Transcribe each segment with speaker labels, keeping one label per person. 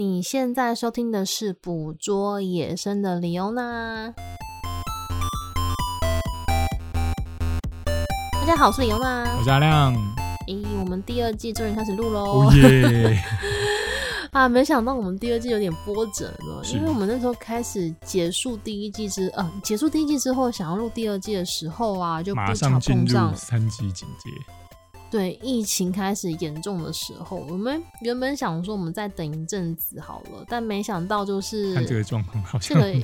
Speaker 1: 你现在收听的是《捕捉野生的李欧娜》。大家好，我是李欧娜，
Speaker 2: 我是阿亮。
Speaker 1: 咦，我们第二季终于开始
Speaker 2: 录喽！
Speaker 1: 啊，没想到我们第二季有点波折了，因为我们那时候开始结束第一季之，呃，结束第一季之后，想要录第二季的时候啊，就不巧碰上
Speaker 2: 三级警戒。
Speaker 1: 对，疫情开始严重的时候，我们原本想说我们再等一阵子好了，但没想到就是
Speaker 2: 看这个状况，好像这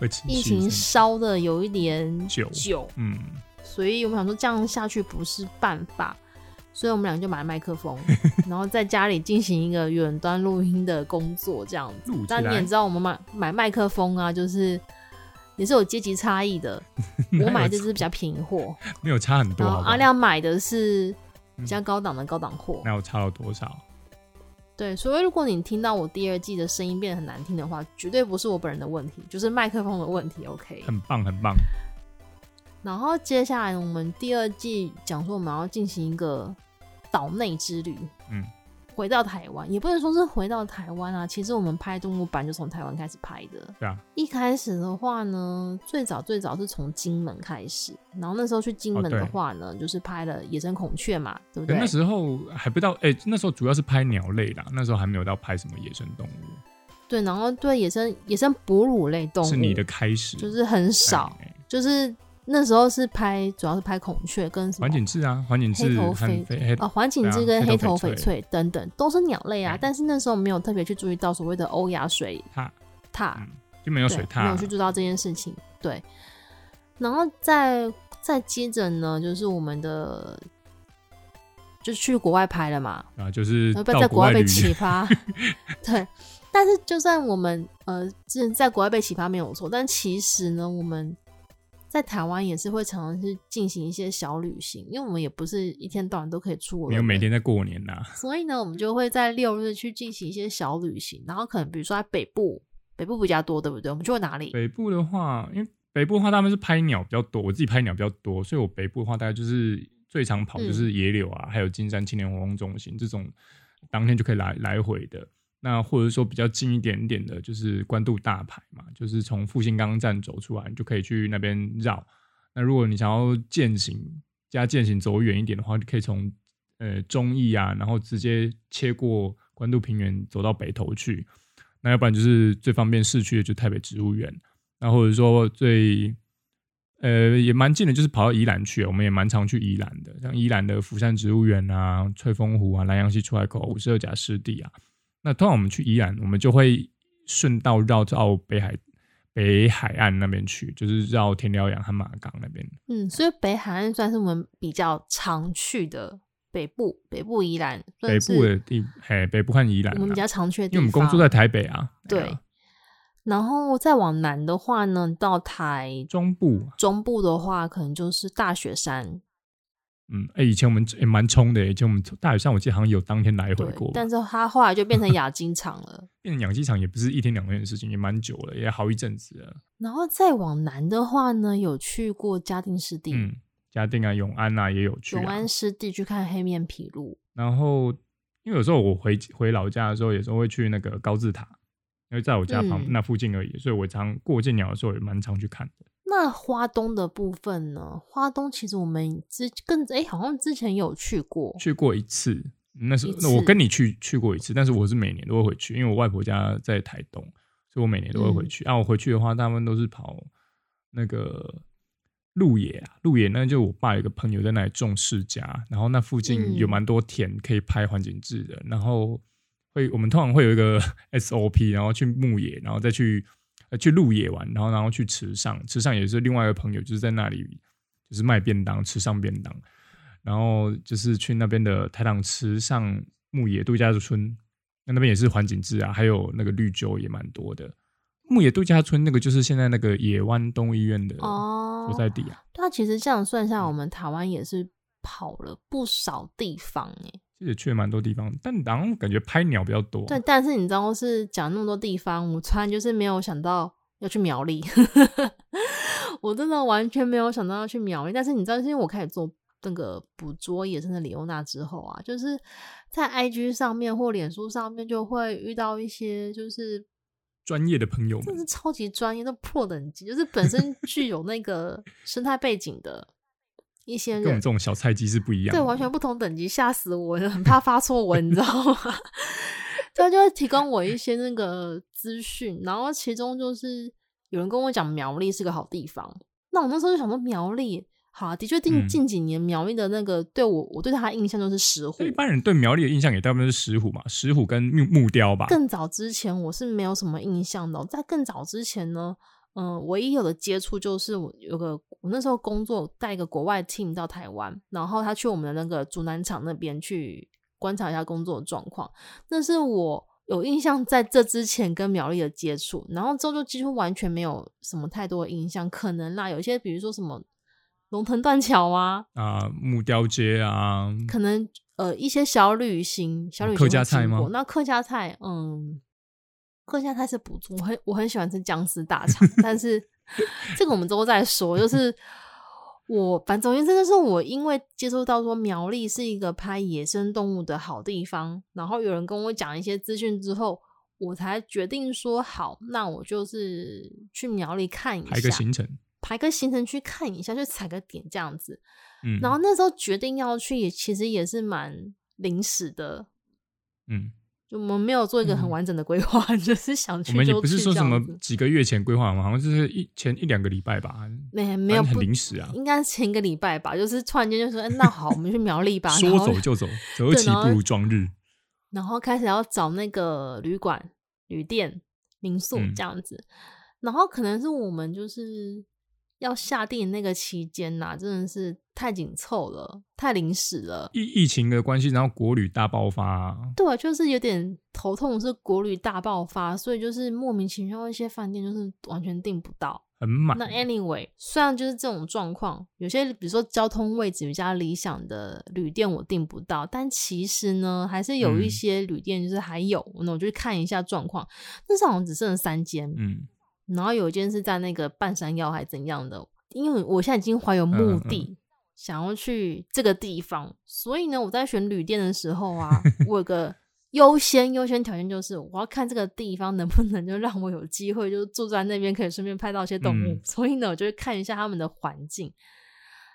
Speaker 2: 个
Speaker 1: 疫情烧的有一点
Speaker 2: 久，
Speaker 1: 久，
Speaker 2: 嗯，
Speaker 1: 所以我们想说这样下去不是办法，所以我们俩就买麦克风，然后在家里进行一个远端录音的工作，这样子。但你也知道，我们买买麦克风啊，就是。也是有阶级差异的，我买这只比较便宜货，
Speaker 2: 没有差很多好好。
Speaker 1: 阿亮买的是比较高档的高档货，
Speaker 2: 那有差了多少？
Speaker 1: 对，所以如果你听到我第二季的声音变得很难听的话，绝对不是我本人的问题，就是麦克风的问题。OK，
Speaker 2: 很棒很棒。
Speaker 1: 然后接下来我们第二季讲说我们要进行一个岛内之旅，嗯。回到台湾，也不能说是回到台湾啊。其实我们拍动物版就从台湾开始拍的。
Speaker 2: 对啊。
Speaker 1: 一开始的话呢，最早最早是从金门开始，然后那时候去金门的话呢，哦、就是拍了野生孔雀嘛，对不对？
Speaker 2: 对，那时候还不到，哎、欸，那时候主要是拍鸟类啦，那时候还没有到拍什么野生动物。
Speaker 1: 对，然后对野生野生哺乳类动物
Speaker 2: 是你的开始，
Speaker 1: 就是很少，欸、就是。那时候是拍，主要是拍孔雀跟什么？环
Speaker 2: 颈雉啊，环颈雉、黑头翡
Speaker 1: 啊，环颈雉跟黑头翡翠等等，都是鸟类啊。但是那时候没有特别去注意到所谓的欧亚水獭，獭、嗯、就没有水獭，没有去注意到这件事情。对，然后再再接着呢，就是我们的就去国外拍了嘛，
Speaker 2: 啊，就是
Speaker 1: 在国外被启发。对，但是就算我们呃，之前在国外被启发没有错，但其实呢，我们。在台湾也是会常常去进行一些小旅行，因为我们也不是一天到晚都可以出国，
Speaker 2: 没有每天在过年呐、啊。
Speaker 1: 所以呢，我们就会在六日去进行一些小旅行，然后可能比如说在北部，北部比较多，对不对？我们去过哪里？
Speaker 2: 北部的话，因为北部的话他们是拍鸟比较多，我自己拍鸟比较多，所以我北部的话大概就是最常跑就是野柳啊，嗯、还有金山青年活动中心这种，当天就可以来来回的。那或者说比较近一点点的，就是关渡大排嘛，就是从复兴岗站走出来，你就可以去那边绕。那如果你想要健行加健行走远一点的话，就可以从呃忠义啊，然后直接切过关渡平原走到北头去。那要不然就是最方便市区的，就台北植物园。那或者说最呃也蛮近的，就是跑到宜兰去，我们也蛮常去宜兰的，像宜兰的福山植物园啊、翠峰湖啊、兰阳溪出海口、五十二甲湿地啊。那通常我们去宜兰，我们就会顺道绕到北海北海岸那边去，就是绕田寮洋和马港那边。
Speaker 1: 嗯，所以北海岸算是我们比较常去的北部，北部宜兰，
Speaker 2: 北部的地，嘿，北部和宜兰，
Speaker 1: 我们比较常去的地方，
Speaker 2: 因为我们工作在台北啊。
Speaker 1: 对。然后再往南的话呢，到台
Speaker 2: 中部，
Speaker 1: 中部的话可能就是大雪山。
Speaker 2: 嗯，哎、欸，以前我们也蛮冲的，以前我们大雪山，我记得好像有当天来回过。
Speaker 1: 但是它后来就变成养鸡场了。
Speaker 2: 变成养鸡场也不是一天两天的事情，也蛮久了，也好一阵子了。
Speaker 1: 然后再往南的话呢，有去过嘉定湿地。
Speaker 2: 嗯，嘉定啊，永安啊，也有去、啊。
Speaker 1: 永安湿地去看黑面琵鹭。
Speaker 2: 然后，因为有时候我回回老家的时候，有时候会去那个高字塔，因为在我家旁、嗯、那附近而已，所以我常过见鸟的时候也蛮常去看的。
Speaker 1: 那花东的部分呢？花东其实我们之跟哎、欸，好像之前有去过，
Speaker 2: 去过一次。那时候那我跟你去去过一次，但是我是每年都会回去，因为我外婆家在台东，所以我每年都会回去。嗯、啊，我回去的话，他们都是跑那个鹿野啊，鹿野那就我爸有个朋友在那里种释迦，然后那附近有蛮多田可以拍环颈雉的，嗯、然后会我们通常会有一个 SOP，然后去牧野，然后再去。呃，去鹿野玩，然后然后去池上，池上也是另外一个朋友，就是在那里就是卖便当，池上便当，然后就是去那边的台糖池上牧野度假村，那那边也是环颈雉啊，还有那个绿洲也蛮多的。牧野度假村那个就是现在那个野湾动物医院的所在地啊。
Speaker 1: 对啊，其实这样算下，我们台湾也是跑了不少地方哎。
Speaker 2: 其实也去了蛮多地方，但然后感觉拍鸟比较多。
Speaker 1: 对，但是你知道是讲那么多地方，我突然就是没有想到要去苗栗。我真的完全没有想到要去苗栗。但是你知道，是因为我开始做那个捕捉野生的李欧娜之后啊，就是在 IG 上面或脸书上面就会遇到一些就是
Speaker 2: 专业的朋友们，
Speaker 1: 这是超级专业的 Pro 等级，就是本身具有那个生态背景的一些人，
Speaker 2: 跟我们这种小菜鸡是不一样的，
Speaker 1: 对，完全不同等级，吓死我了，很怕发错文，你知道吗？他就会提供我一些那个资讯，然后其中就是有人跟我讲苗栗是个好地方，那我那时候就想说苗栗。好啊，的确近近几年苗栗的那个对我，我对他的印象就是石虎。
Speaker 2: 一般人对苗栗的印象也大部分是石虎嘛，石虎跟木木雕吧。
Speaker 1: 更早之前我是没有什么印象的，在更早之前呢，嗯、呃，唯一有的接触就是我有个我那时候工作带一个国外 team 到台湾，然后他去我们的那个竹南厂那边去观察一下工作的状况。那是我有印象在这之前跟苗栗的接触，然后之后就几乎完全没有什么太多的印象。可能啦，有一些比如说什么。龙腾断桥啊，
Speaker 2: 啊，木雕街啊，
Speaker 1: 可能呃一些小旅行，小旅行
Speaker 2: 客家菜吗？
Speaker 1: 那客家菜，嗯，客家菜是不错，我很我很喜欢吃僵尸大肠，但是 这个我们之后再说。就是我反正总之真的是我因为接触到说苗栗是一个拍野生动物的好地方，然后有人跟我讲一些资讯之后，我才决定说好，那我就是去苗栗看一下，
Speaker 2: 排个行程。
Speaker 1: 排个行程去看一下，就踩个点这样子。嗯，然后那时候决定要去，也其实也是蛮临时的。
Speaker 2: 嗯，
Speaker 1: 就我们没有做一个很完整的规划，嗯、就是想去去。
Speaker 2: 我们也不是说什么几个月前规划嘛，好像就是一前一两个礼拜吧。
Speaker 1: 没没有很
Speaker 2: 临时啊，
Speaker 1: 应该前一个礼拜吧。就是突然间就说，哎，那好，我们去苗栗吧。
Speaker 2: 说走就走，择其不如撞日。
Speaker 1: 然后开始要找那个旅馆、旅店、民宿这样子。嗯、然后可能是我们就是。要下定那个期间呐，真的是太紧凑了，太临时了。
Speaker 2: 疫疫情的关系，然后国旅大爆发。
Speaker 1: 对，就是有点头痛，是国旅大爆发，所以就是莫名其妙一些饭店就是完全订不到，
Speaker 2: 很满。
Speaker 1: 那 anyway，虽然就是这种状况，有些比如说交通位置比较理想的旅店我订不到，但其实呢，还是有一些旅店就是还有，嗯、那我就去看一下状况。那时候好像只剩了三间，嗯。然后有一间是在那个半山腰还怎样的，因为我现在已经怀有目的，嗯嗯、想要去这个地方，所以呢，我在选旅店的时候啊，我有个优先优先条件就是我要看这个地方能不能就让我有机会就住在那边，可以顺便拍到一些动物，嗯、所以呢，我就会看一下他们的环境。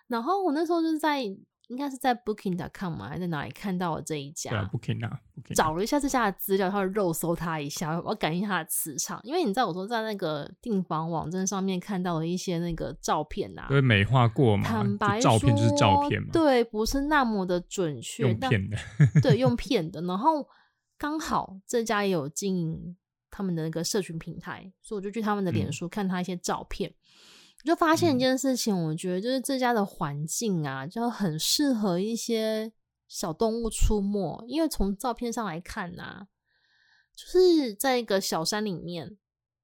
Speaker 1: 然后我那时候就是在。应该是在 Booking.com 嘛，还是在哪里看到了这一家？
Speaker 2: 对啊，Booking 啊，Booking
Speaker 1: 找了一下这家的资料，他会肉搜他一下，我要感应他的磁场。因为你知道，我说在那个订房网站上面看到了一些那个照片啊，
Speaker 2: 对，美化过嘛，
Speaker 1: 坦白说，
Speaker 2: 照片就是照片嘛，
Speaker 1: 对，不是那么的准确，
Speaker 2: 用骗的，
Speaker 1: 对，用 骗的。然后刚好这家也有经营他们的那个社群平台，所以我就去他们的脸书看他一些照片。嗯就发现一件事情，我觉得就是这家的环境啊，就很适合一些小动物出没。因为从照片上来看啊，就是在一个小山里面，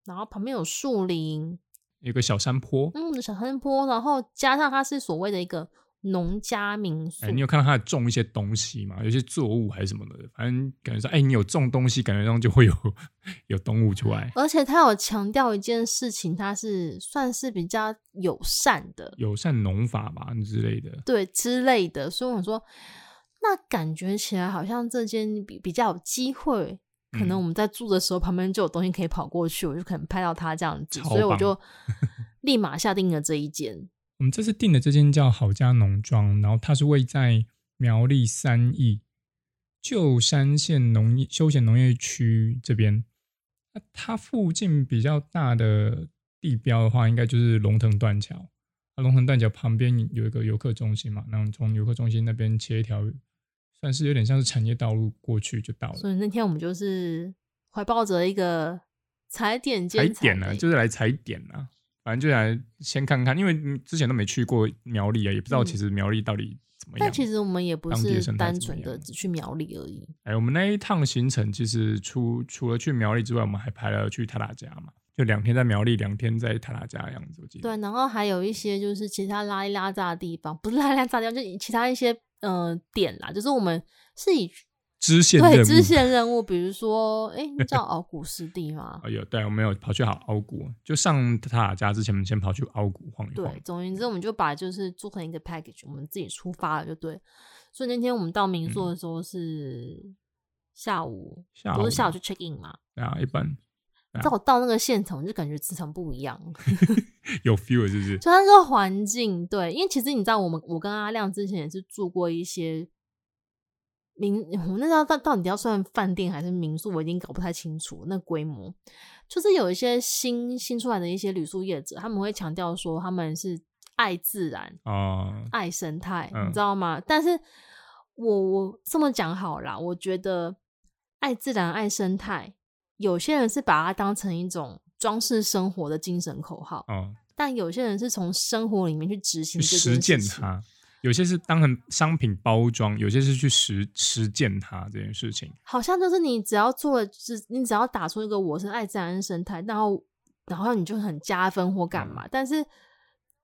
Speaker 1: 然后旁边有树林，
Speaker 2: 有个小山坡，
Speaker 1: 嗯，小山坡，然后加上它是所谓的一个。农家民宿，
Speaker 2: 哎，你有看到他种一些东西吗？有些作物还是什么的，反正感觉说，哎，你有种东西，感觉上就会有有动物出来。
Speaker 1: 而且他有强调一件事情，他是算是比较友善的，
Speaker 2: 友善农法吧之类的，
Speaker 1: 对之类的。所以我说，那感觉起来好像这间比比较有机会，可能我们在住的时候，旁边就有东西可以跑过去，我就可能拍到他这样子，所以我就 立马下定了这一间。
Speaker 2: 我们这次订的这间叫好家农庄，然后它是位在苗栗三义旧山线农业休闲农业区这边。那它附近比较大的地标的话，应该就是龙腾断桥。那龙腾断桥旁边有一个游客中心嘛，然后从游客中心那边切一条，算是有点像是产业道路过去就到了。
Speaker 1: 所以那天我们就是怀抱着一个踩点踩
Speaker 2: 点，呢，就是来踩点啊。反正就来先看看，因为之前都没去过苗栗啊，也不知道其实苗栗到底怎么样。
Speaker 1: 但其实我们也不是单纯的只去苗栗而已。
Speaker 2: 哎，我们那一趟行程其实除除了去苗栗之外，我们还排了去塔塔家嘛，就两天在苗栗，两天在塔塔家的样子。我记得。
Speaker 1: 对，然后还有一些就是其他拉一拉杂的地方，不是拉一拉杂的地方，就其他一些呃点啦，就是我们是以
Speaker 2: 支线任务，
Speaker 1: 对支线任务，比如说，哎、欸，叫敖古湿地吗？
Speaker 2: 有，对，我们有跑去好敖古，就上塔家之前，我们先跑去敖古晃一晃。
Speaker 1: 对，总而言之，我们就把就是做成一个 package，我们自己出发了，就对。所以那天我们到民宿的时候是下午，
Speaker 2: 下午
Speaker 1: 不是下午去 check in 嘛？
Speaker 2: 对啊，一般。
Speaker 1: 在我到那个现场，就感觉磁场不一样，
Speaker 2: 有 feel 是不是？
Speaker 1: 就它那个环境，对，因为其实你知道，我们我跟阿亮之前也是住过一些。民，我们那时候到到底要算饭店还是民宿，我已经搞不太清楚那规模。就是有一些新新出来的一些旅宿业者，他们会强调说他们是爱自然
Speaker 2: 哦，
Speaker 1: 爱生态，嗯、你知道吗？但是我我这么讲好啦，我觉得爱自然、爱生态，有些人是把它当成一种装饰生活的精神口号，
Speaker 2: 哦、
Speaker 1: 但有些人是从生活里面去执行、
Speaker 2: 去实践它。有些是当成商品包装，有些是去实实践它这件事情。
Speaker 1: 好像就是你只要做了，就是你只要打出一个“我是爱自然生态”，然后然后你就很加分或干嘛。嗯、但是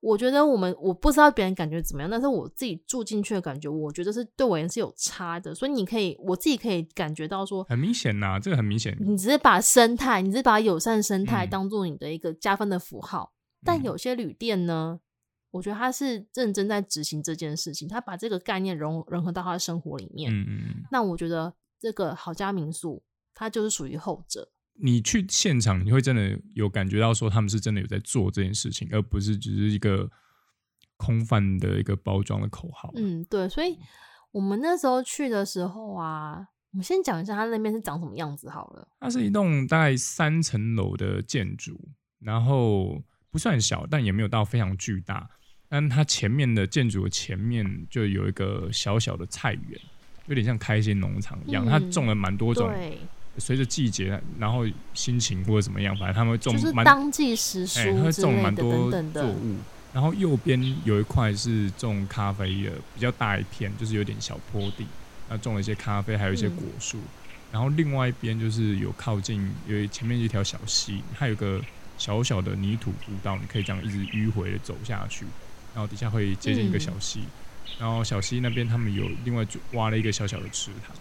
Speaker 1: 我觉得我们我不知道别人感觉怎么样，但是我自己住进去的感觉，我觉得是对我也是有差的。所以你可以，我自己可以感觉到说，
Speaker 2: 很明显呐、啊，这个很明显。
Speaker 1: 你只是把生态，你只是把友善生态当做你的一个加分的符号，嗯、但有些旅店呢。我觉得他是认真在执行这件事情，他把这个概念融融合到他的生活里面。
Speaker 2: 嗯嗯。
Speaker 1: 那我觉得这个好家民宿，它就是属于后者。
Speaker 2: 你去现场，你会真的有感觉到说他们是真的有在做这件事情，而不是只是一个空泛的一个包装的口号。
Speaker 1: 嗯，对。所以我们那时候去的时候啊，我们先讲一下它那边是长什么样子好了。
Speaker 2: 它是一栋大概三层楼的建筑，然后不算小，但也没有到非常巨大。但它前面的建筑的前面就有一个小小的菜园，有点像开心农场一样。嗯、它种了蛮多种，随着季节，然后心情或者怎么样，反正他们会种蛮
Speaker 1: 当季时蔬、欸，它会种蛮多
Speaker 2: 作物。然后右边有一块是种咖啡的，比较大一片，就是有点小坡地，那种了一些咖啡，还有一些果树。嗯、然后另外一边就是有靠近，有前面一条小溪，它有个小小的泥土步道，你可以这样一直迂回的走下去。然后底下会接近一个小溪，嗯、然后小溪那边他们有另外挖了一个小小的池塘，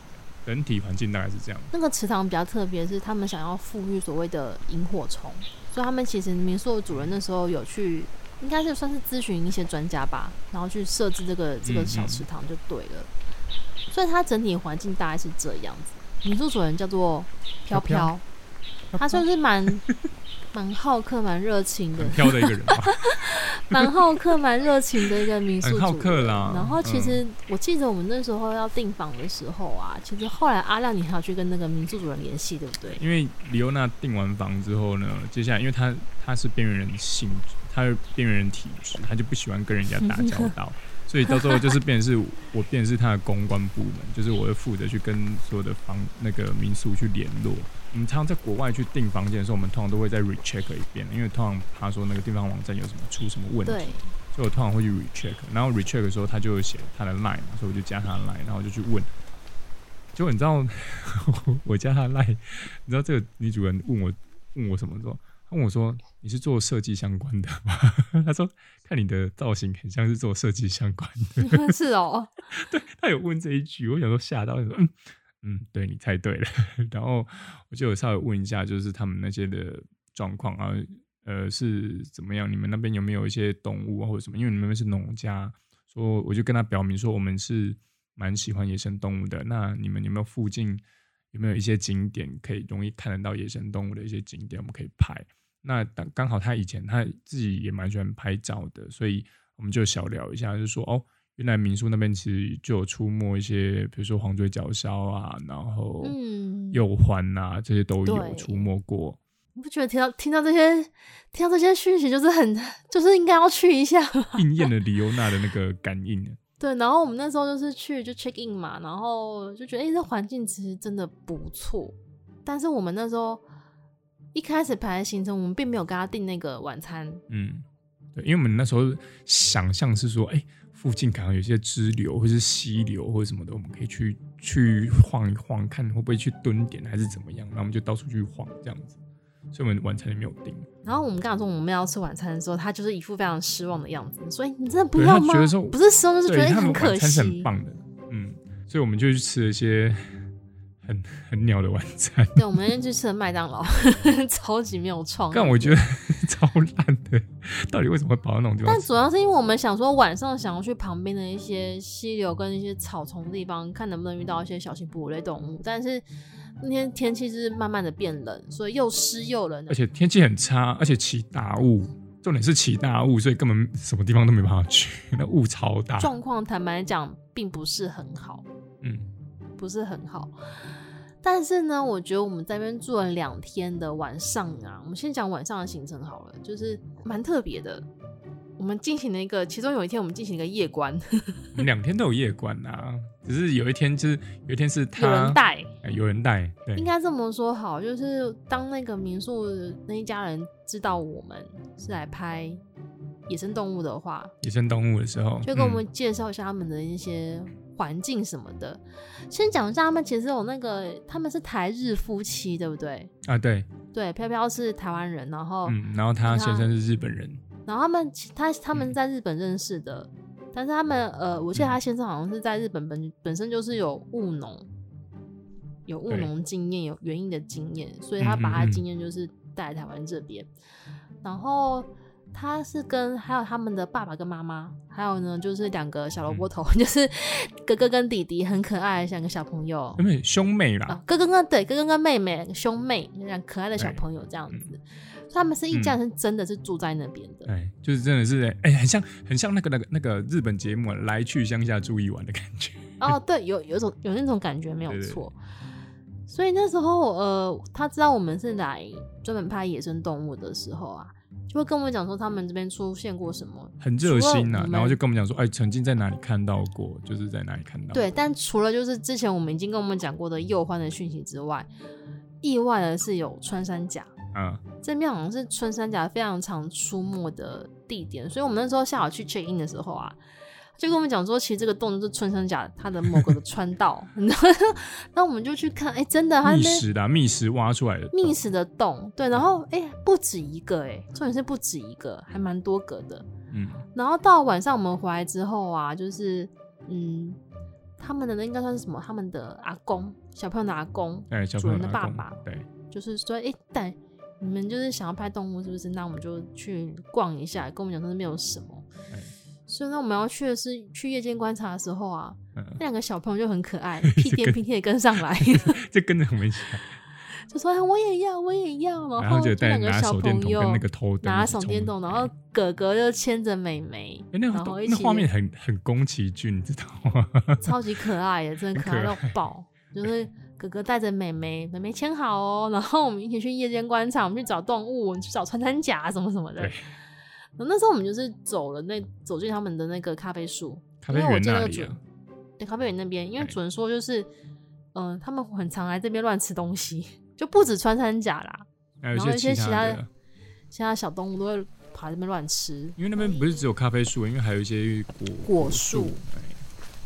Speaker 2: 整体环境大概是这样。
Speaker 1: 那个池塘比较特别，是他们想要富裕所谓的萤火虫，所以他们其实民宿的主人那时候有去，应该是算是咨询一些专家吧，然后去设置这个这个小池塘就对了。嗯嗯，所以它整体环境大概是这样子。民宿主人叫做飘飘，飘飘 他算是蛮。蛮好客、蛮热情的，
Speaker 2: 挑的一个人吧。
Speaker 1: 蛮好客、蛮热情的一个民宿主人。
Speaker 2: 好客啦。
Speaker 1: 然后其实我记得我们那时候要订房的时候啊，嗯、其实后来阿亮你还要去跟那个民宿主人联系，对不对？
Speaker 2: 因为李欧娜订完房之后呢，接下来因为他他是边缘人性质，他是边缘人体质，他就不喜欢跟人家打交道。所以到时候就是变成是我变成是他的公关部门，就是我会负责去跟所有的房那个民宿去联络。我们常常在国外去订房间的时候，我们通常都会再 recheck 一遍，因为通常他说那个地方网站有什么出什么问题，所以我通常会去 recheck。然后 recheck 的时候，他就写他的 line 嘛，所以我就加他的 line，然后就去问。结果你知道 我加他的 line，你知道这个女主人问我问我什么说？他问我说：“你是做设计相关的吗？” 他说：“看你的造型很像是做设计相关的。”
Speaker 1: 是哦，
Speaker 2: 对，他有问这一句，我想说吓到，说：“嗯嗯，对，你猜对了。”然后我就有稍微问一下，就是他们那些的状况啊，呃，是怎么样？你们那边有没有一些动物啊，或者什么？因为你们那边是农家，说我就跟他表明说，我们是蛮喜欢野生动物的。那你们有没有附近？有没有一些景点可以容易看得到野生动物的一些景点，我们可以拍？那刚刚好他以前他自己也蛮喜欢拍照的，所以我们就小聊一下，就说哦，原来民宿那边其实就有出没一些，比如说黄嘴角鸮啊，然后鼬獾啊，这些都有出没过。
Speaker 1: 你不觉得听到听到这些听到这些讯息，就是很就是应该要去一下，
Speaker 2: 应验了李欧娜的那个感应。
Speaker 1: 对，然后我们那时候就是去就 check in 嘛，然后就觉得哎、欸，这环境其实真的不错。但是我们那时候一开始排的行程，我们并没有跟他订那个晚餐。
Speaker 2: 嗯，对，因为我们那时候想象是说，哎、欸，附近可能有些支流或是溪流或者什么的，我们可以去去晃一晃，看会不会去蹲点还是怎么样。然后我们就到处去晃这样子。所以我们晚餐也没有订。
Speaker 1: 然后我们刚刚说我们要吃晚餐的时候，他就是一副非常失望的样子。所以你真的不要吗？
Speaker 2: 觉得说
Speaker 1: 不是失望，就是觉得很可惜。
Speaker 2: 很棒的，嗯。所以我们就去吃了一些很很鸟的晚餐。
Speaker 1: 对，我们那天去吃了麦当劳，超级没有创意。
Speaker 2: 但我觉得 超烂的，到底为什么会跑到那种地方？
Speaker 1: 但主要是因为我们想说晚上想要去旁边的一些溪流跟一些草丛的地方，看能不能遇到一些小型哺乳类动物。但是那天天气是慢慢的变冷，所以又湿又冷，
Speaker 2: 而且天气很差，而且起大雾。重点是起大雾，所以根本什么地方都没办法去，那雾超大。
Speaker 1: 状况坦白讲，并不是很好，
Speaker 2: 嗯，
Speaker 1: 不是很好。但是呢，我觉得我们在那边住了两天的晚上啊，我们先讲晚上的行程好了，就是蛮特别的。我们进行了一个，其中有一天我们进行一个夜观，
Speaker 2: 两天都有夜观啊，只是有一天就是有一天是他
Speaker 1: 有人带，
Speaker 2: 有人带，对，
Speaker 1: 应该这么说好，就是当那个民宿那一家人知道我们是来拍野生动物的话，
Speaker 2: 野生动物的时候，
Speaker 1: 就跟我们介绍一下他们的一些环境什么的。嗯、先讲一下他们其实有那个他们是台日夫妻，对不对？
Speaker 2: 啊，对，
Speaker 1: 对，飘飘是台湾人，然后
Speaker 2: 嗯，然后他先生是日本人。
Speaker 1: 然后他们他他们在日本认识的，嗯、但是他们呃，我记得他先生好像是在日本本本身就是有务农，有务农经验，有园艺的经验，所以他把他经验就是带来台湾这边。嗯嗯嗯，然后他是跟还有他们的爸爸跟妈妈，还有呢就是两个小萝卜头，嗯、就是哥哥跟弟弟，很可爱，像个小朋友，
Speaker 2: 因为兄妹啦，
Speaker 1: 啊、哥哥跟对哥哥跟妹妹兄妹，两可爱的小朋友这样子。他们是一家人，真的是住在那边的。
Speaker 2: 哎、嗯，就是真的是哎、欸，很像很像那个那个那个日本节目《来去乡下住一晚》的感觉。
Speaker 1: 哦，对，有有种有那种感觉，没有错。所以那时候，呃，他知道我们是来专门拍野生动物的时候啊，就会跟我们讲说他们这边出现过什么，
Speaker 2: 很热心呐、啊。然后就跟我们讲说，哎，曾经在哪里看到过，就是在哪里看到。
Speaker 1: 对，但除了就是之前我们已经跟我们讲过的幼欢的讯息之外，意外的是有穿山甲。
Speaker 2: 嗯，
Speaker 1: 这边好像是穿山甲非常常出没的地点，所以我们那时候下午去 check in 的时候啊，就跟我们讲说，其实这个洞就是穿山甲它的某个的穿道，那我们就去看，哎、欸，真的，它是
Speaker 2: 觅食的，密室挖出来的，
Speaker 1: 密室的洞，对，然后哎、欸，不止一个、欸，哎，重点是不止一个，还蛮多个的，
Speaker 2: 嗯，
Speaker 1: 然后到晚上我们回来之后啊，就是嗯，他们的那应该算是什么？他们的阿公，小朋友的阿公，
Speaker 2: 对，小朋友的
Speaker 1: 主人的爸爸，
Speaker 2: 对，
Speaker 1: 就是说，哎、欸，带。你们就是想要拍动物是不是？那我们就去逛一下，跟我们讲说那边有什么。
Speaker 2: 欸、
Speaker 1: 所以呢，我们要去的是去夜间观察的时候啊，
Speaker 2: 嗯、
Speaker 1: 那两个小朋友就很可爱，屁颠屁颠的跟上来，
Speaker 2: 就跟着我们一起，
Speaker 1: 就说我也要，我也要。然后就两个小朋友
Speaker 2: 跟那个头
Speaker 1: 拿手电筒，然后哥哥就牵着妹妹，
Speaker 2: 欸、那
Speaker 1: 然后一起
Speaker 2: 那画面很很宫崎骏，你知道吗？
Speaker 1: 超级可爱的，真的可爱到爆，就是。哥哥带着妹妹，妹妹牵好哦，然后我们一起去夜间观察，我们去找动物，我们去找穿山甲什么什么的。
Speaker 2: 对。
Speaker 1: 那时候我们就是走了那走进他们的那个咖啡树，
Speaker 2: 咖啡园那里啊。
Speaker 1: 对，咖啡园那边，因为主人说就是，嗯、呃，他们很常来这边乱吃东西，就不止穿山甲啦，然后一些其他的其他小动物都会爬这边乱吃。
Speaker 2: 因为那边不是只有咖啡树，因为还有一些果
Speaker 1: 果树。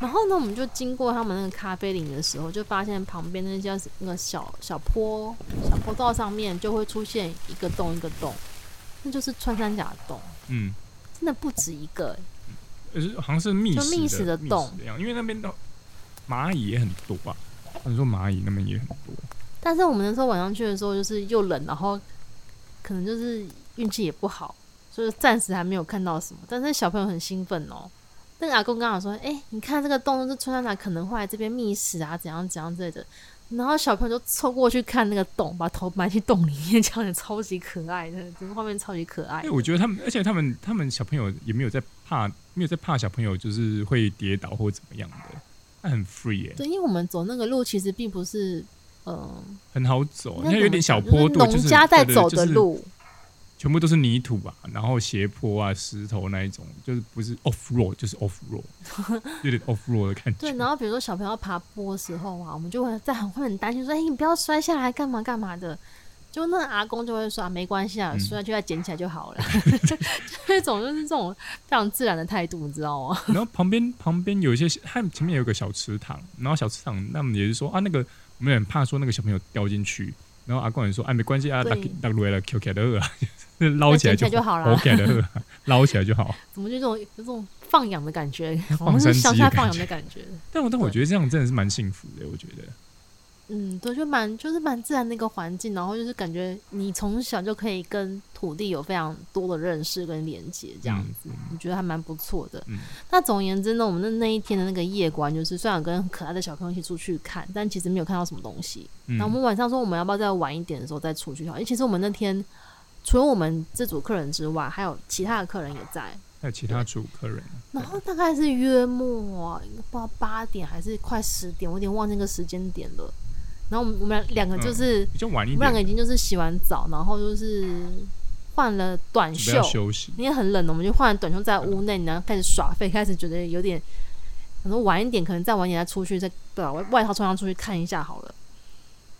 Speaker 1: 然后呢，我们就经过他们那个咖啡林的时候，就发现旁边那叫那个小小坡小坡道上面就会出现一个洞一个洞，那就是穿山甲的洞。
Speaker 2: 嗯，
Speaker 1: 真的不止一个，
Speaker 2: 呃，好像是密室，
Speaker 1: 密室的洞
Speaker 2: 的，因为那边的蚂蚁也很多吧？你说蚂蚁那边也很多。
Speaker 1: 但是我们那时候晚上去的时候，就是又冷，然后可能就是运气也不好，所以暂时还没有看到什么。但是小朋友很兴奋哦。那个阿公刚好说：“哎、欸，你看这个洞，是穿山甲可能会来这边觅食啊，怎样怎样之类的。”然后小朋友就凑过去看那个洞，把头埋进洞里面，这样子超级可爱的，整个画面超级可
Speaker 2: 爱。我觉得他们，而且他们他们小朋友也没有在怕，没有在怕小朋友就是会跌倒或怎么样的，他很 free 耶、欸。
Speaker 1: 对，因为我们走那个路其实并不是，嗯、呃，
Speaker 2: 很好走，因为有点小坡度，
Speaker 1: 农家在走的路。就是
Speaker 2: 全部都是泥土啊，然后斜坡啊，石头那一种，就是不是 off road，就是 off road，有点 off road 的感觉。
Speaker 1: 对，然后比如说小朋友爬坡的时候啊，我们就会在很会很担心说，哎、欸，你不要摔下来，干嘛干嘛的。就那个阿公就会说，啊，没关系啊，摔下去再捡起来就好了。这种就是这种非常自然的态度，你知道吗？
Speaker 2: 然后旁边旁边有一些，他前面有个小池塘，然后小池塘，那么也是说啊，那个我们很怕说那个小朋友掉进去，然后阿公也说，哎、啊，没关系啊，打打落来了，Q K 的啊。捞起来就好了，OK 的，捞起来就好。
Speaker 1: 怎么就这种有这种放养的感觉，好像是乡下放养的感觉。
Speaker 2: 但我但我觉得这样真的是蛮幸福的，我觉得。
Speaker 1: 嗯，对，就蛮就是蛮自然的一个环境，然后就是感觉你从小就可以跟土地有非常多的认识跟连接，这样子，你、嗯、觉得还蛮不错的。嗯、那总而言之呢，我们的那一天的那个夜观，就是虽然跟可爱的小朋友一起出去看，但其实没有看到什么东西。那、嗯、我们晚上说我们要不要再晚一点的时候再出去？因为其实我们那天除了我们这组客人之外，还有其他的客人也在。
Speaker 2: 还有其他组客人。
Speaker 1: 然后大概是约莫、啊、不知道八点还是快十点，我有点忘记那个时间点了。然后我们我们两个就是、
Speaker 2: 嗯、比较晚一点，
Speaker 1: 我们两个已经就是洗完澡，然后就是换了短袖，
Speaker 2: 休息，
Speaker 1: 因为很冷，我们就换了短袖在屋内，然后开始耍废，开始觉得有点，可能晚一点，可能再晚一点再出去，再把外套穿上出去看一下好了。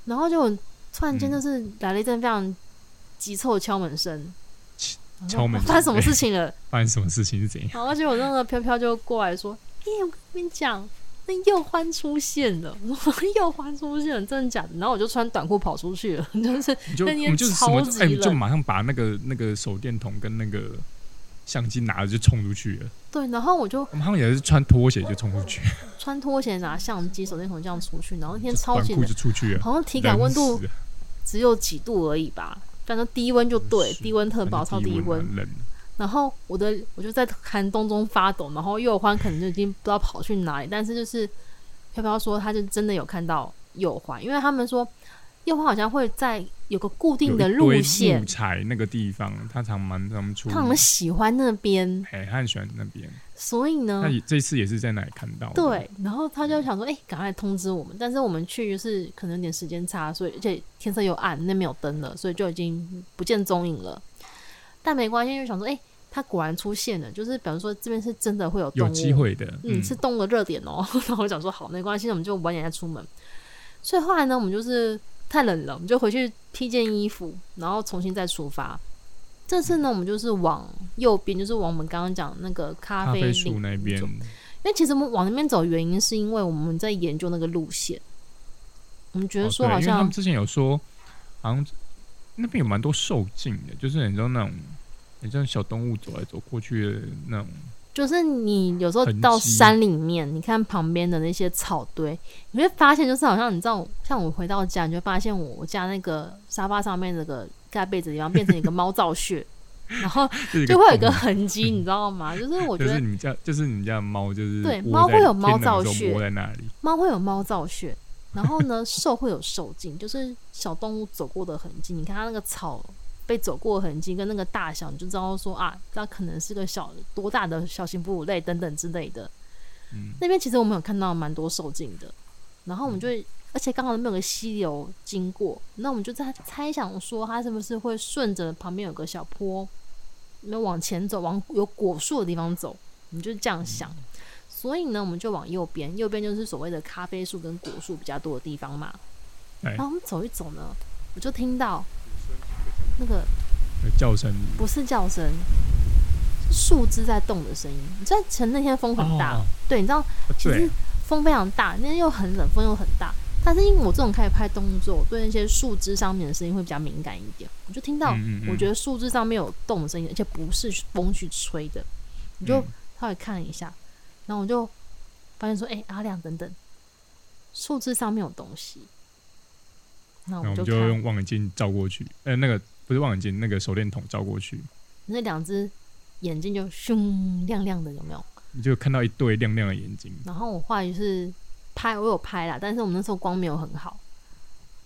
Speaker 1: 然后就突然间就是来了一阵非常急促的敲门声，
Speaker 2: 敲门
Speaker 1: 发生什么事情了？
Speaker 2: 发生什么事情是怎样？
Speaker 1: 然后而且我那个飘飘就过来说：“哎、欸，我跟你讲。”那又欢出现了，又欢出现了，真的假的？然后我就穿短裤跑出去了，就是
Speaker 2: 就
Speaker 1: 那天超级
Speaker 2: 冷，就马上把那个那个手电筒跟那个相机拿着就冲出去了。
Speaker 1: 对，然后我就
Speaker 2: 我们好像也是穿拖鞋就冲出去，
Speaker 1: 穿拖鞋拿相机、手电筒这样出去，然后那天超级冷，
Speaker 2: 就出去了，
Speaker 1: 好像体感温度只有几度而已吧，反正低温就对，低温特保，超低温。然后我的我就在寒冬中发抖，然后右欢可能就已经不知道跑去哪里，但是就是飘飘说他就真的有看到右欢，因为他们说右欢好像会在有个固定的路线，木
Speaker 2: 材那个地方，他常蛮常出，
Speaker 1: 他很喜欢那边，
Speaker 2: 哎，他很喜欢那边，
Speaker 1: 所以呢，
Speaker 2: 他这次也是在哪里看到，
Speaker 1: 对，然后他就想说，哎，赶快通知我们，但是我们去就是可能有点时间差，所以而且天色又暗，那没有灯了，所以就已经不见踪影了，但没关系，就想说，哎。他果然出现了，就是比方说这边是真的会有
Speaker 2: 有机会的，
Speaker 1: 嗯，是动物的热点哦、喔。然后我想说好，没关系，我们就晚点再出门。所以后来呢，我们就是太冷了，我们就回去披件衣服，然后重新再出发。这次呢，我们就是往右边，就是往我们刚刚讲那个咖啡树那边。因为其实我们往那边走，原因是因为我们在研究那个路线。我们觉得说好像、
Speaker 2: 哦、他们之前有说，好像那边有蛮多兽径的，就是很像那种。你像小动物走来走过去的那种，
Speaker 1: 就是你有时候到山里面，你看旁边的那些草堆，你会发现，就是好像你知道，像我回到家，你就发现我我家那个沙发上面那个盖被子地方变成一个猫造穴，然后 就会有一个痕迹，你知道吗？就是我觉得
Speaker 2: 就是你们家，就是你们家的猫，就是
Speaker 1: 对猫会有猫造穴，
Speaker 2: 在那里，
Speaker 1: 猫会有猫造穴，然后呢，兽会有兽径，就是小动物走过的痕迹。你看它那个草。被走过的痕迹跟那个大小，你就知道说啊，它可能是个小多大的小型哺乳类等等之类的。嗯，那边其实我们有看到蛮多受精的，然后我们就，嗯、而且刚好那边有个溪流经过，那我们就在猜想说，它是不是会顺着旁边有个小坡，那往前走，往有果树的地方走，我们就这样想。嗯、所以呢，我们就往右边，右边就是所谓的咖啡树跟果树比较多的地方嘛。
Speaker 2: 欸、
Speaker 1: 然后我们走一走呢，我就听到。那个
Speaker 2: 叫声
Speaker 1: 不是叫声，是树枝在动的声音。你知道，前那天风很大，哦、对，你知道，其实风非常大，那天又很冷，风又很大。但是因为我这种开始拍动作，我对那些树枝上面的声音会比较敏感一点。我就听到，我觉得树枝上面有动的声音，而且不是风去吹的。你就稍微看了一下，然后我就发现说：“哎、欸，阿亮，等等，树枝上面有东西。”那我们就
Speaker 2: 用望远镜照过去，哎，那个不是望远镜，那个手电筒照过去，
Speaker 1: 那两只眼睛就凶亮亮的，有没有？
Speaker 2: 你就看到一对亮亮的眼睛。
Speaker 1: 然后我后来就是拍，我有拍啦，但是我们那时候光没有很好。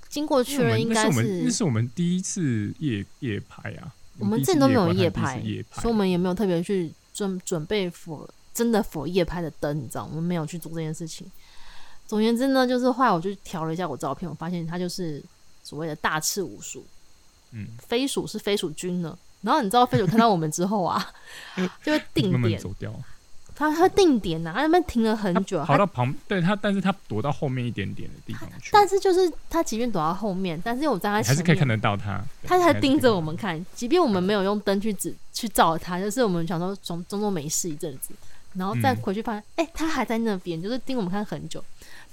Speaker 1: 经过确认，应该是
Speaker 2: 那是我们第一次夜夜拍啊。
Speaker 1: 我们之前都没有夜拍，所以我们也没有特别去准准备 for 真的 for 夜拍的灯，你知道，我们没有去做这件事情。总而言之呢，就是后来我就调了一下我照片，我发现它就是所谓的大赤鼯鼠，嗯，飞鼠是飞鼠君呢。然后你知道飞鼠看到我们之后啊，就会定点，慢慢走掉。它会定点呐、啊，它那边停了很久，
Speaker 2: 跑到旁，对他，但是他躲到后面一点点的地方去。
Speaker 1: 但是就是他即便躲到后面，但是我在它
Speaker 2: 还是可以看得到他，
Speaker 1: 他还盯着我们看，即便我们没有用灯去指去照他，就是我们想说装装作没事一阵子，然后再回去发现，哎、嗯，它还在那边，就是盯我们看很久。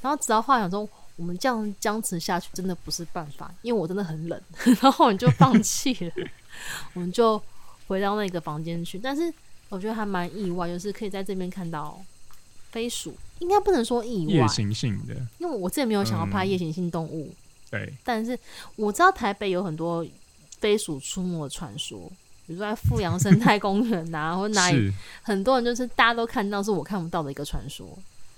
Speaker 1: 然后直到话想说，我们这样僵持下去真的不是办法，因为我真的很冷，然后我们就放弃了，我们就回到那个房间去。但是我觉得还蛮意外，就是可以在这边看到飞鼠应该不能说意外，
Speaker 2: 夜行性的，
Speaker 1: 因为我之前没有想要拍夜行性动物。嗯、
Speaker 2: 对，
Speaker 1: 但是我知道台北有很多飞鼠出没的传说，比如说在富阳生态公园啊，或哪里，很多人就是大家都看到，是我看不到的一个传说。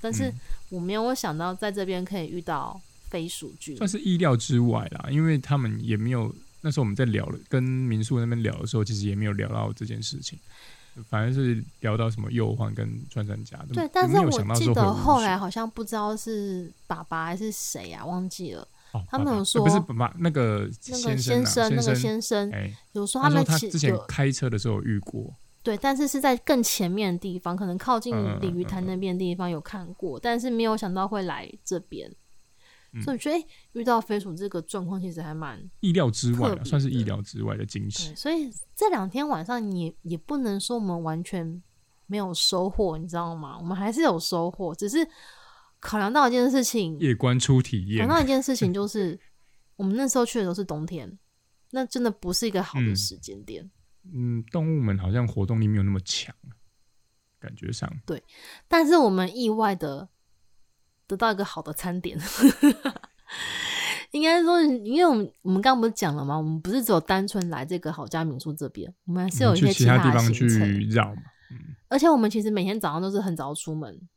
Speaker 1: 但是我没有想到在这边可以遇到飞鼠剧，
Speaker 2: 算是意料之外啦，因为他们也没有。那时候我们在聊了，跟民宿那边聊的时候，其实也没有聊到这件事情，反正是聊到什么忧患跟穿山甲。
Speaker 1: 对，但是我记得后来好像不知道是爸爸还是谁啊，忘记了。哦、他们有说、
Speaker 2: 欸、不是爸爸，那个先生、
Speaker 1: 那个先生，
Speaker 2: 欸、
Speaker 1: 有说他们
Speaker 2: 他之前开车的时候遇过。
Speaker 1: 对，但是是在更前面的地方，可能靠近鲤鱼潭那边的地方有看过，嗯嗯嗯，但是没有想到会来这边。所以我觉得、欸、遇到飞鼠这个状况，其实还蛮
Speaker 2: 意料之外，算是意料之外的惊喜。
Speaker 1: 所以这两天晚上，你也，也不能说我们完全没有收获，你知道吗？我们还是有收获，只是考量到一件事情，
Speaker 2: 夜观初体验。
Speaker 1: 考量到一件事情 就是，我们那时候去的都是冬天，那真的不是一个好的时间点。
Speaker 2: 嗯，动物们好像活动力没有那么强，感觉上
Speaker 1: 对。但是我们意外的。得到一个好的餐点，应该说，因为我们我们刚刚不是讲了吗？我们不是只有单纯来这个好家民宿这边，我们还是有一些其他
Speaker 2: 地方去绕嘛。
Speaker 1: 而且我们其实每天早上都是很早出门，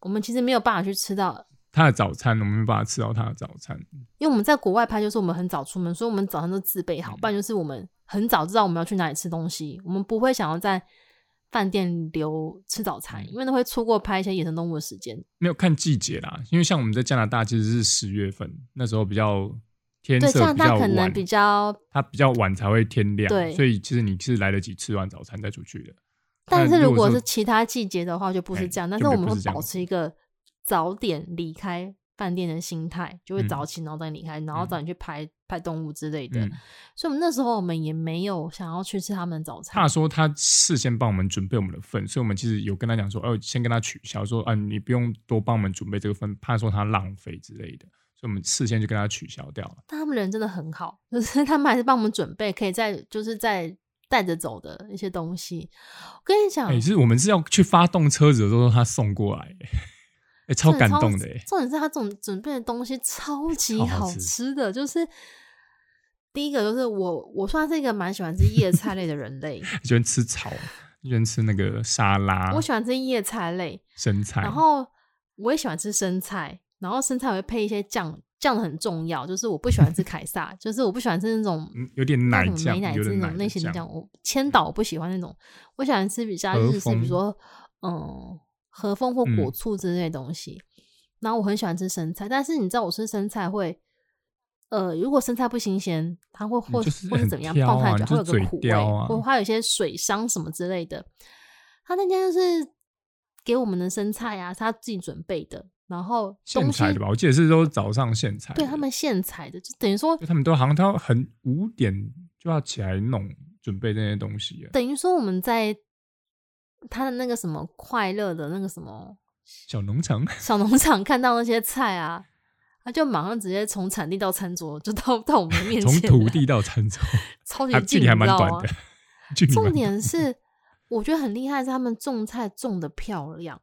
Speaker 1: 我们其实没有办法去吃到
Speaker 2: 他的早餐，我们没有办法吃到他的早餐，
Speaker 1: 因为我们在国外拍，就是我们很早出门，所以我们早上都自备好，不然就是我们很早知道我们要去哪里吃东西，我们不会想要在。饭店留吃早餐，因为都会错过拍一些野生动物的时间。
Speaker 2: 没有看季节啦，因为像我们在加拿大其实是十月份，那时候比较天色比较晚，
Speaker 1: 可能比较
Speaker 2: 它比较晚才会天亮，对，所以其实你是来得及吃完早餐再出去的。
Speaker 1: 但是如果是其他季节的话，就不是这样。但是我们会保持一个早点离开饭店的心态，就会早起然后再离开，嗯、然后早点去拍。拍动物之类的，嗯、所以，我们那时候我们也没有想要去吃他们的早餐。
Speaker 2: 他说他事先帮我们准备我们的份，所以我们其实有跟他讲说，哦，先跟他取消，说，啊，你不用多帮我们准备这个份，怕说他浪费之类的，所以我们事先就跟他取消掉了。
Speaker 1: 但他们人真的很好，就是他们还是帮我们准备，可以在就是在带着走的一些东西。我跟你讲，
Speaker 2: 哎、欸，是我们是要去发动车子的时候，他送过来，哎、欸，超感动的。
Speaker 1: 重点是他这种准备的东西超级好吃的，就是。第一个就是我，我算是一个蛮喜欢吃叶菜类的人类。
Speaker 2: 喜欢吃草，喜欢吃那个沙拉。
Speaker 1: 我喜欢吃叶菜类，
Speaker 2: 生菜。
Speaker 1: 然后我也喜欢吃生菜，然后生菜我会配一些酱，酱很重要。就是我不喜欢吃凯撒，就是我不喜欢吃那种
Speaker 2: 有点奶酱、
Speaker 1: 美乃滋那种类型的酱。我千岛我不喜欢那种，我喜欢吃比较日式，比如说嗯和风或果醋之类的东西。嗯、然后我很喜欢吃生菜，但是你知道我吃生菜会。呃，如果生菜不新鲜，它会或、或是怎么样，爆太久会有个苦味，啊、或它有一些水伤什么之类的。他那天就是给我们的生菜啊，他自己准备的，然后
Speaker 2: 现采的吧？我记得是都早上现采，
Speaker 1: 对他们现采的，就等于说
Speaker 2: 他们都好像他很五点就要起来弄准备这些东西。
Speaker 1: 等于说我们在他的那个什么快乐的那个什么
Speaker 2: 小农场，
Speaker 1: 小农场看到那些菜啊。他就马上直接从产地到餐桌，就到到我们面前。
Speaker 2: 从土地到餐桌，
Speaker 1: 超级近，距离还蛮短的。重点是，我觉得很厉害，是他们种菜种的漂亮，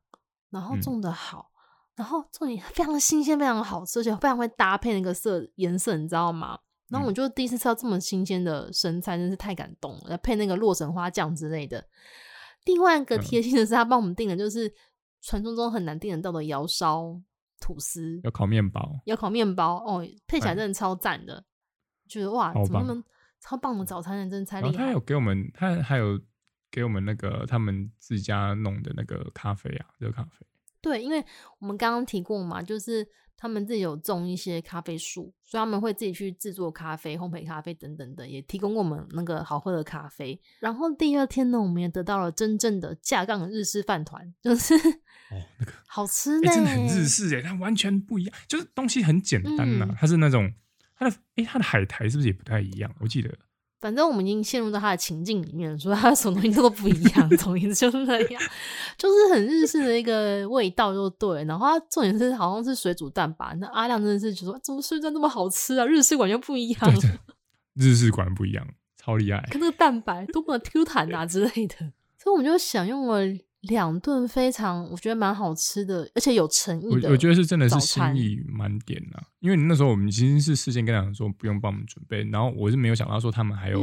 Speaker 1: 然后种的好，嗯、然后重点非常新鲜，非常好吃，而且非常会搭配那个色颜色，你知道吗？然后我就第一次吃到这么新鲜的生菜，真是太感动了。要配那个洛神花酱之类的。另外一个贴心的是，他帮我们订的就是传说中很难订得到的窑烧。吐司
Speaker 2: 要烤面包，
Speaker 1: 要烤面包哦，配起来真的超赞的，觉得哇，怎么能超棒的早餐人？真的太厉害。
Speaker 2: 他有给我们，他还有给我们那个他们自家弄的那个咖啡啊，热咖啡。
Speaker 1: 对，因为我们刚刚提过嘛，就是。他们自己有种一些咖啡树，所以他们会自己去制作咖啡、烘焙咖啡等等的，也提供过我们那个好喝的咖啡。然后第二天呢，我们也得到了真正的架杠日式饭团，就是 哦，那个好吃呢、欸，
Speaker 2: 真的很日式哎，它完全不一样，就是东西很简单呐、啊，嗯、它是那种它的哎，它的海苔是不是也不太一样？我记得。
Speaker 1: 反正我们已经陷入到他的情境里面，说他什么东西都不一样，总之就是那样，就是很日式的一个味道，就对。然后它重点是好像是水煮蛋吧，那阿亮真的是就说怎么水煮蛋那么好吃啊？日式馆就不一样，
Speaker 2: 日式馆不一样，超厉害，
Speaker 1: 看那个蛋白多么 Q 弹啊之类的。所以我们就享用了两顿非常我觉得蛮好吃的，而且有诚意的。
Speaker 2: 我我觉得是真的是心意满点啊，因为那时候我们其实是事先跟他们说不用帮我们准备，然后我是没有想到说他们还有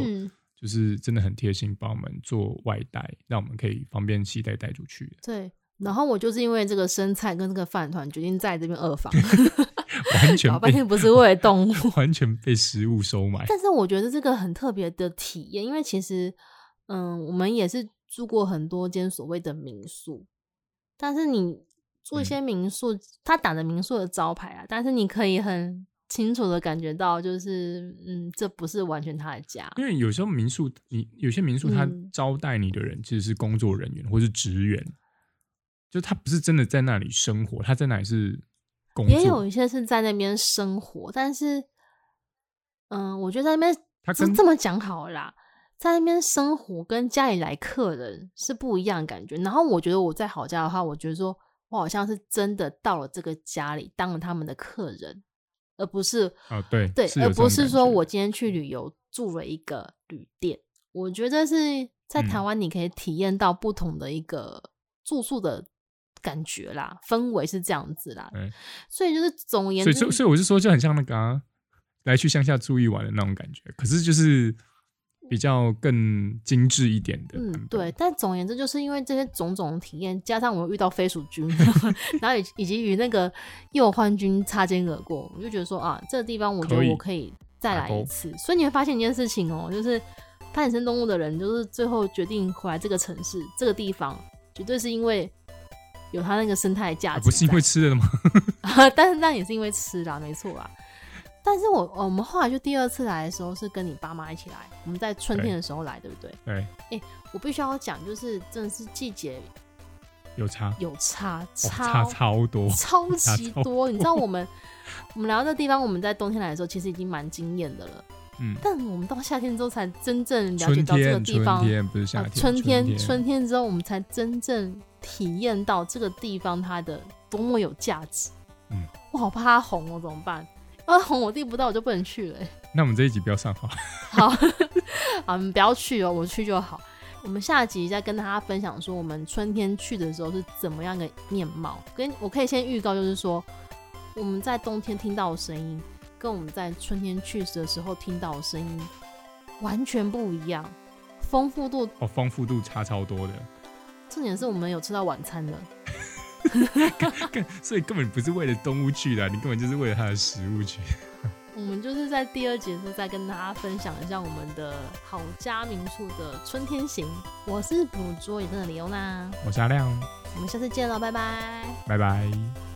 Speaker 2: 就是真的很贴心帮我们做外带，让我们可以方便携带带出去。
Speaker 1: 对，然后我就是因为这个生菜跟这个饭团，决定在这边二房，
Speaker 2: 完全
Speaker 1: 老半天不是为了动物，
Speaker 2: 完全被食物收买。
Speaker 1: 但是我觉得这个很特别的体验，因为其实嗯，我们也是。住过很多间所谓的民宿，但是你住一些民宿，嗯、他打着民宿的招牌啊，但是你可以很清楚的感觉到，就是嗯，这不是完全他的家。
Speaker 2: 因为有时候民宿，你有些民宿他招待你的人其实是工作人员、嗯、或是职员，就他不是真的在那里生活，他在那里是工作。
Speaker 1: 也有一些是在那边生活，但是嗯，我觉得在那边这么讲好了啦。在那边生活跟家里来客人是不一样的感觉。然后我觉得我在好家的话，我觉得说我好像是真的到了这个家里当了他们的客人，而不是
Speaker 2: 哦对
Speaker 1: 对，而不是说我今天去旅游住了一个旅店。我觉得是在台湾你可以体验到不同的一个住宿的感觉啦，氛围是这样子啦。所以就是总而言之，
Speaker 2: 所以所以我是说就很像那个、啊、来去乡下住一晚的那种感觉。可是就是。比较更精致一点的，
Speaker 1: 嗯，对。但总而言之，就是因为这些种种体验，加上我又遇到飞鼠君，然后以以及与那个诱欢君擦肩而过，我就觉得说啊，这个地方我觉得我可以再来一次。所以你会发现一件事情哦，就是怕野生动物的人，就是最后决定回来这个城市、这个地方，绝对是因为有它那个生态价值，
Speaker 2: 不是因为吃的吗？
Speaker 1: 但是那也是因为吃啦，没错啊。但是我我们后来就第二次来的时候是跟你爸妈一起来，我们在春天的时候来，对，对不对？
Speaker 2: 对。
Speaker 1: 哎、欸，我必须要讲，就是真的是季节
Speaker 2: 有差，
Speaker 1: 有差，超
Speaker 2: 差超多，
Speaker 1: 超级多。你知道我们 我们来到这地方，我们在冬天来的时候其实已经蛮惊艳的了。嗯。但我们到夏天之后才真正了解到这个地方，
Speaker 2: 春天不是夏天，
Speaker 1: 春天春天，春天之后我们才真正体验到这个地方它的多么有价值。嗯。我好怕它红哦，怎么办？我订不到，我就不能去了。
Speaker 2: 那我们这一集不要上好。
Speaker 1: 好，好，你们不要去哦，我去就好。我们下集再跟大家分享说，我们春天去的时候是怎么样的面貌。跟我可以先预告，就是说我们在冬天听到的声音，跟我们在春天去的时候听到的声音完全不一样，丰富度
Speaker 2: 哦，丰富度差超多的。
Speaker 1: 重点是我们有吃到晚餐的。
Speaker 2: 所以根本不是为了动物去的，你根本就是为了它的食物去。
Speaker 1: 我们就是在第二节是再跟大家分享一下我们的好家民宿的春天行。我是捕捉野生的李欧娜，
Speaker 2: 我是阿亮，
Speaker 1: 我们下次见了，拜拜，
Speaker 2: 拜拜。